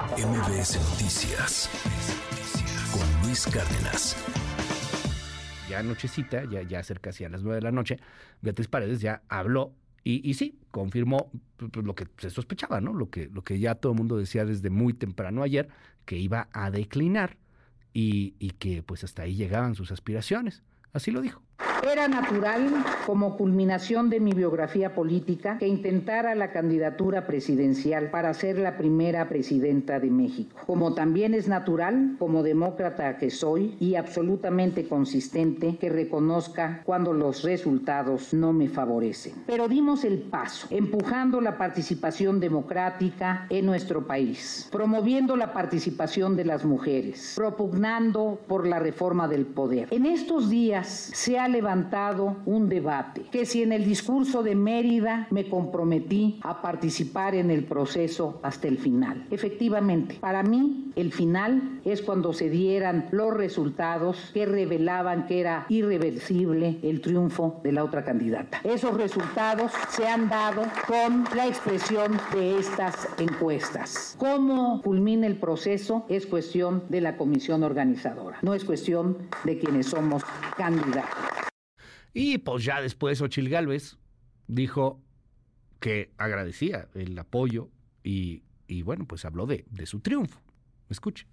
MBS Noticias con Luis Cárdenas. Ya nochecita, ya, ya cerca hacia las nueve de la noche, Beatriz Paredes ya habló y, y sí, confirmó pues, pues, lo que se sospechaba, ¿no? Lo que, lo que ya todo el mundo decía desde muy temprano ayer, que iba a declinar y, y que pues hasta ahí llegaban sus aspiraciones. Así lo dijo. Era natural, como culminación de mi biografía política, que intentara la candidatura presidencial para ser la primera presidenta de México. Como también es natural, como demócrata que soy y absolutamente consistente, que reconozca cuando los resultados no me favorecen. Pero dimos el paso, empujando la participación democrática en nuestro país, promoviendo la participación de las mujeres, propugnando por la reforma del poder. En estos días se ha levantado un debate, que si en el discurso de Mérida me comprometí a participar en el proceso hasta el final. Efectivamente, para mí el final es cuando se dieran los resultados que revelaban que era irreversible el triunfo de la otra candidata. Esos resultados se han dado con la expresión de estas encuestas. ¿Cómo culmina el proceso? Es cuestión de la comisión organizadora, no es cuestión de quienes somos candidatos. Y pues ya después Ochil Gálvez dijo que agradecía el apoyo y, y bueno, pues habló de, de su triunfo. Escuche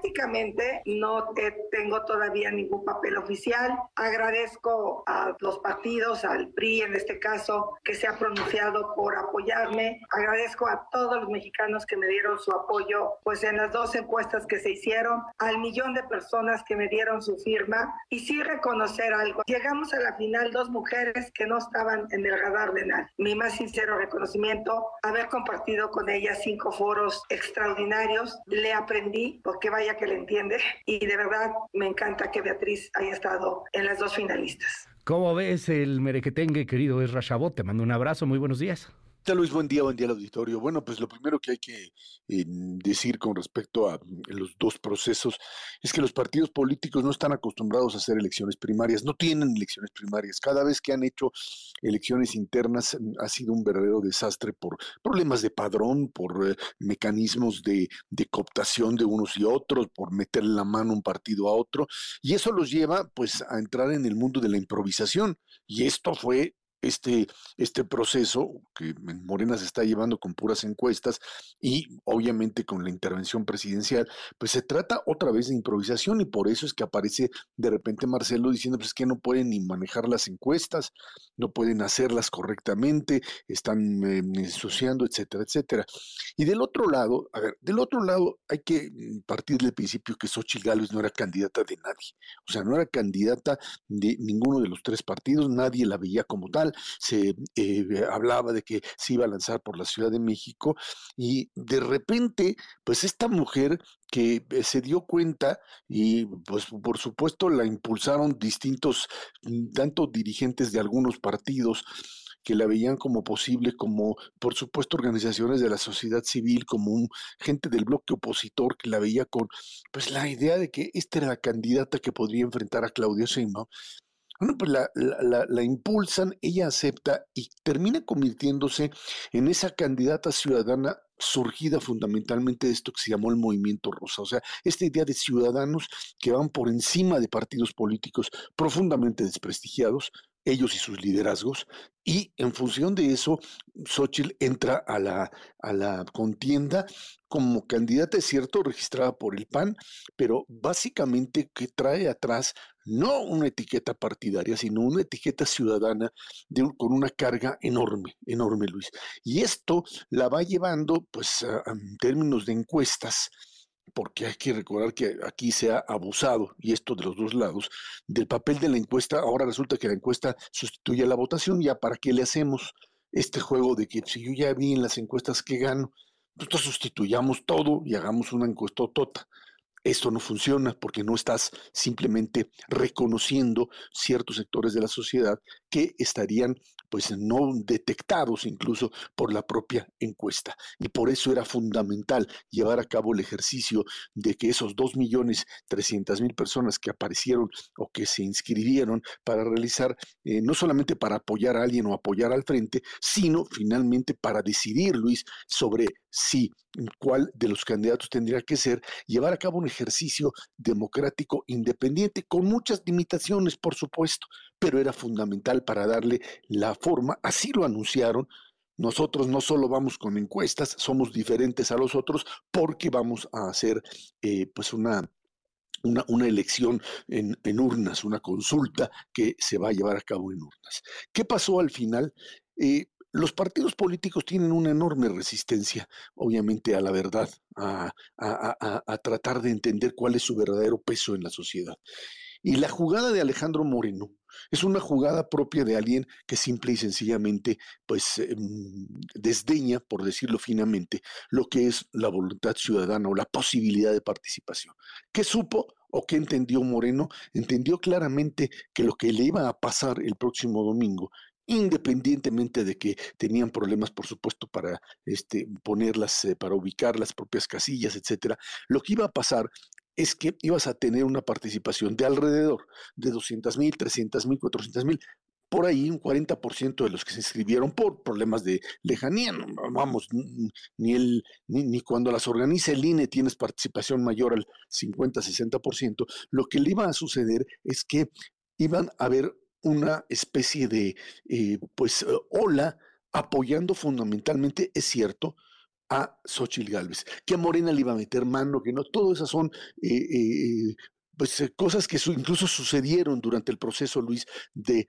prácticamente no tengo todavía ningún papel oficial. Agradezco a los partidos, al PRI en este caso, que se ha pronunciado por apoyarme. Agradezco a todos los mexicanos que me dieron su apoyo, pues en las dos encuestas que se hicieron, al millón de personas que me dieron su firma. Y sí reconocer algo. Llegamos a la final dos mujeres que no estaban en el radar de nadie. Mi más sincero reconocimiento, haber compartido con ellas cinco foros extraordinarios. Le aprendí porque que vaya que le entiende. Y de verdad me encanta que Beatriz haya estado en las dos finalistas. ¿Cómo ves el merequetengue, querido Esra Chabot? Te mando un abrazo, muy buenos días. Luis, buen día, buen día al auditorio. Bueno, pues lo primero que hay que eh, decir con respecto a mm, los dos procesos es que los partidos políticos no están acostumbrados a hacer elecciones primarias, no tienen elecciones primarias. Cada vez que han hecho elecciones internas mm, ha sido un verdadero desastre por problemas de padrón, por eh, mecanismos de, de cooptación de unos y otros, por meterle la mano un partido a otro, y eso los lleva pues a entrar en el mundo de la improvisación. Y esto fue este, este proceso que en Morena se está llevando con puras encuestas y obviamente con la intervención presidencial, pues se trata otra vez de improvisación y por eso es que aparece de repente Marcelo diciendo pues que no pueden ni manejar las encuestas, no pueden hacerlas correctamente, están eh, etcétera, etcétera. Y del otro lado, a ver, del otro lado hay que mm, partir del principio que Xochitl Gálvez no era candidata de nadie, o sea, no era candidata de ninguno de los tres partidos, nadie la veía como tal, se eh, hablaba de que se iba a lanzar por la Ciudad de México y de repente, pues esta mujer que eh, se dio cuenta y pues por supuesto la impulsaron distintos, mm, tanto dirigentes de algunos partidos, que la veían como posible, como por supuesto organizaciones de la sociedad civil, como un, gente del bloque opositor que la veía con pues la idea de que esta era la candidata que podría enfrentar a Claudio Sheinbaum. Bueno, pues la, la, impulsan, ella acepta y termina convirtiéndose en esa candidata ciudadana surgida fundamentalmente de esto que se llamó el movimiento rosa, o sea, esta idea de ciudadanos que van por encima de partidos políticos profundamente desprestigiados, ellos y sus liderazgos, y en función de eso, Xochitl entra a la, a la contienda como candidata, es cierto, registrada por el PAN, pero básicamente que trae atrás no una etiqueta partidaria, sino una etiqueta ciudadana con una carga enorme, enorme, Luis. Y esto la va llevando, pues, en términos de encuestas, porque hay que recordar que aquí se ha abusado, y esto de los dos lados, del papel de la encuesta. Ahora resulta que la encuesta sustituye a la votación, ya para qué le hacemos este juego de que si yo ya vi en las encuestas que gano, nosotros sustituyamos todo y hagamos una encuesta tota. Esto no funciona porque no estás simplemente reconociendo ciertos sectores de la sociedad que estarían pues no detectados incluso por la propia encuesta. Y por eso era fundamental llevar a cabo el ejercicio de que esos 2.300.000 personas que aparecieron o que se inscribieron para realizar, eh, no solamente para apoyar a alguien o apoyar al frente, sino finalmente para decidir, Luis, sobre sí, cuál de los candidatos tendría que ser, llevar a cabo un ejercicio democrático independiente, con muchas limitaciones, por supuesto, pero era fundamental para darle la forma, así lo anunciaron, nosotros no solo vamos con encuestas, somos diferentes a los otros porque vamos a hacer eh, pues una, una, elección en, en, urnas, una consulta que se va a llevar a cabo en urnas. ¿Qué pasó al final? Eh, los partidos políticos tienen una enorme resistencia, obviamente, a la verdad, a, tratar de entender cuál es su verdadero peso en la sociedad. Y la jugada de Alejandro Moreno es una jugada propia de alguien que simple y sencillamente, pues, em, desdeña, por decirlo finamente, lo que es la voluntad ciudadana o la posibilidad de participación. ¿Qué supo o qué entendió Moreno? Entendió claramente que lo que le iba a pasar el próximo domingo independientemente de que tenían problemas, por supuesto, para este, ponerlas, eh, para ubicar las propias casillas, etcétera. Lo que iba a pasar es que ibas a tener una participación de alrededor de 200 mil, 300 mil, 400 mil, por ahí un 40% de los que se inscribieron por problemas de lejanía, vamos, ni, el, ni, cuando las organiza el INE tienes participación mayor al 50-60%, lo que le iba a suceder es que iban a haber una especie de, eh, pues, ola apoyando fundamentalmente, es cierto, a Xochitl Galvez, que a Morena le iba a meter mano, que no, todas esas son eh, eh, pues, eh, cosas que incluso sucedieron durante el proceso, Luis, de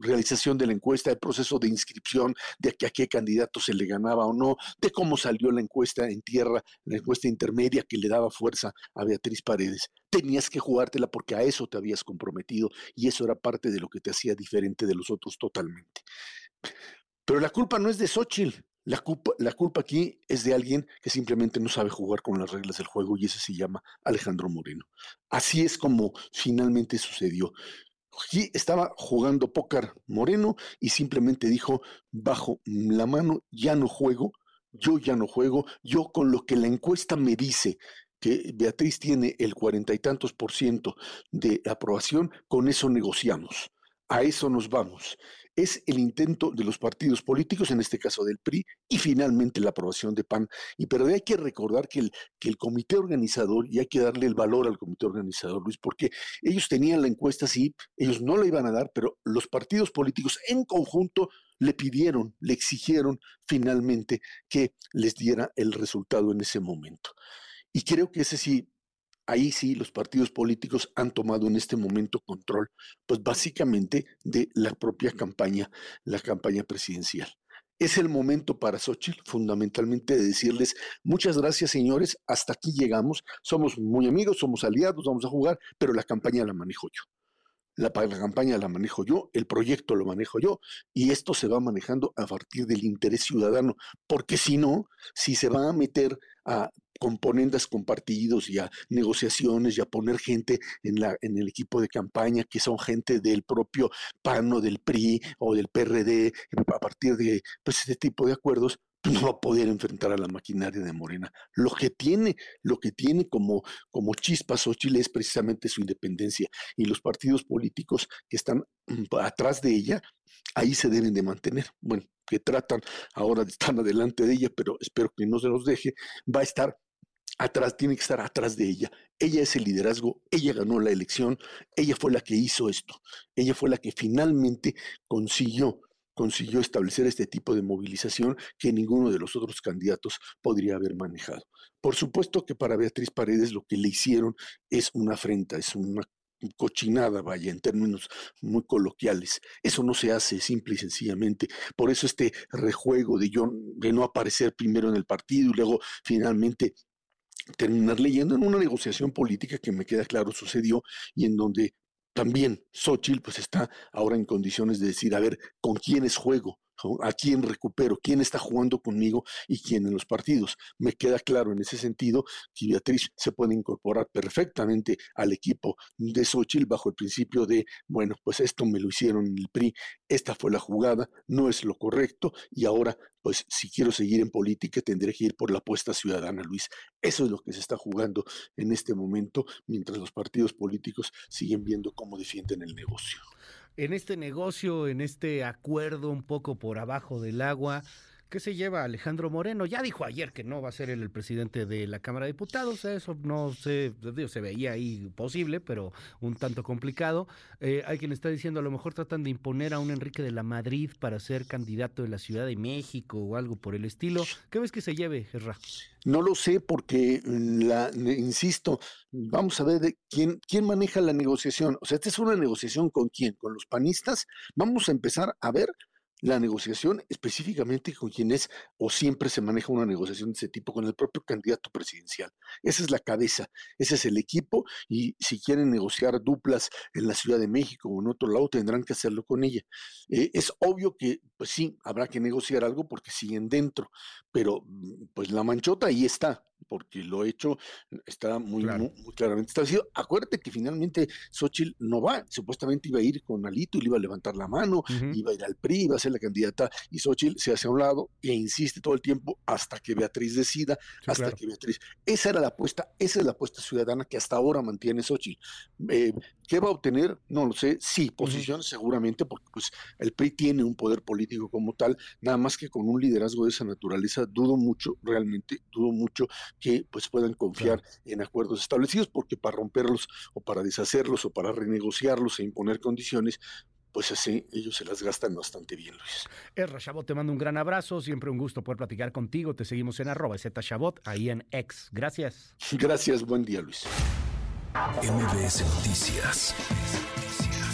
realización de la encuesta, el proceso de inscripción, de a qué candidato se le ganaba o no, de cómo salió la encuesta en tierra, la encuesta intermedia que le daba fuerza a Beatriz Paredes. Tenías que jugártela porque a eso te habías comprometido y eso era parte de lo que te hacía diferente de los otros totalmente. Pero la culpa no es de Xochitl, la culpa, la culpa aquí es de alguien que simplemente no sabe jugar con las reglas del juego y ese se llama Alejandro Moreno. Así es como finalmente sucedió. estaba jugando póker Moreno y simplemente dijo, bajo la mano, ya no juego, yo ya no juego, yo con lo que la encuesta me dice que Beatriz tiene el cuarenta y tantos por ciento de aprobación, con eso negociamos. A eso nos vamos es el intento de los partidos políticos, en este caso del PRI, y finalmente la aprobación de PAN. Y pero hay que recordar que el, que el comité organizador, y hay que darle el valor al comité organizador, Luis, porque ellos tenían la encuesta, sí, ellos no la iban a dar, pero los partidos políticos en conjunto le pidieron, le exigieron finalmente que les diera el resultado en ese momento. Y creo que ese sí ahí sí los partidos políticos han tomado en este momento control, pues básicamente de la propia campaña, la campaña presidencial. Es el momento para Xochitl fundamentalmente de decirles muchas gracias señores, hasta aquí llegamos, somos muy amigos, somos aliados, vamos a jugar, pero la campaña la manejo yo. La, la, campaña la manejo yo, el proyecto lo manejo yo, y esto se va manejando a partir del interés ciudadano, porque si no, si se va a meter a componentes compartidos y a negociaciones y a poner gente en, la, en el equipo de campaña que son gente del propio PAN o del PRI o del PRD, a partir de pues, este tipo de acuerdos, pues, no va a poder enfrentar a la maquinaria de Morena. Lo que tiene, lo que tiene como, como Chile es precisamente su independencia y los partidos políticos que están mm, atrás de ella, ahí se deben de mantener. Bueno, que tratan ahora de estar adelante de ella, pero espero que no se los deje, va a estar atrás, tiene que estar atrás de ella. Ella es el liderazgo, ella ganó la elección, ella fue la que hizo esto, ella fue la que finalmente consiguió consiguió establecer este tipo de movilización que ninguno de los otros candidatos podría haber manejado. Por supuesto que para Beatriz Paredes lo que le hicieron es una afrenta, es una cochinada, vaya, en términos muy coloquiales. Eso no se hace simple y sencillamente. Por eso este rejuego de yo de no aparecer primero en el partido y luego finalmente terminar leyendo en una negociación política que me queda claro sucedió y en donde también Xochitl pues está ahora en condiciones de decir, a ver, ¿con quiénes juego? A quién recupero, quién está jugando conmigo y quién en los partidos. Me queda claro en ese sentido que Beatriz se puede incorporar perfectamente al equipo de Xochitl bajo el principio de, bueno, pues esto me lo hicieron el PRI, esta fue la jugada, no es lo correcto y ahora, pues si quiero seguir en política tendré que ir por la apuesta ciudadana, Luis. Eso es lo que se está jugando en este momento mientras los partidos políticos siguen viendo cómo defienden el negocio en este negocio, en este acuerdo un poco por abajo del agua, ¿Qué se lleva Alejandro Moreno? Ya dijo ayer que no va a ser el, presidente de la Cámara de Diputados, eso no se, se veía ahí posible, pero un tanto complicado. Eh, hay quien está diciendo a lo mejor tratan de imponer a un Enrique de la Madrid para ser candidato de la Ciudad de México o algo por el estilo. ¿Qué ves que se lleve, Gerra? No lo sé porque, la, insisto, vamos a ver de quién, quién maneja la negociación. O sea, esta es una negociación con quién, con los panistas. Vamos a empezar a ver la negociación específicamente con quien es o siempre se maneja una negociación de ese tipo con el propio candidato presidencial. Esa es la cabeza, ese es el equipo y si quieren negociar duplas en la Ciudad de México o en otro lado tendrán que hacerlo con ella. Eh, es obvio que pues sí, habrá que negociar algo porque siguen dentro, pero mm, pues la manchota ahí está porque lo hecho está muy, muy, claramente establecido. Acuérdate que finalmente Xochitl no va, supuestamente iba a ir con Alito y le iba a levantar la mano, iba a ir al PRI, iba a ser la candidata, y Xochitl se hace a un lado e insiste todo el tiempo hasta que Beatriz decida, hasta que Beatriz. Esa era la apuesta, esa es la apuesta ciudadana que hasta ahora mantiene Xochitl. Eh, ¿Qué va a obtener? No lo sé. Sí, posición seguramente, porque pues el PRI tiene un poder político como tal, nada más que con un liderazgo de esa naturaleza, dudo mucho, realmente dudo mucho que pues puedan confiar en acuerdos establecidos, porque para romperlos o para deshacerlos o para renegociarlos e imponer condiciones, pues así ellos se las gastan bastante bien, Luis. Erra Chabot, te mando un gran abrazo, siempre un gusto poder platicar contigo, te seguimos en arroba Chabot, ahí en X. Gracias. Gracias, buen día, Luis. MBS Noticias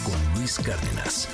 con Luis Cárdenas.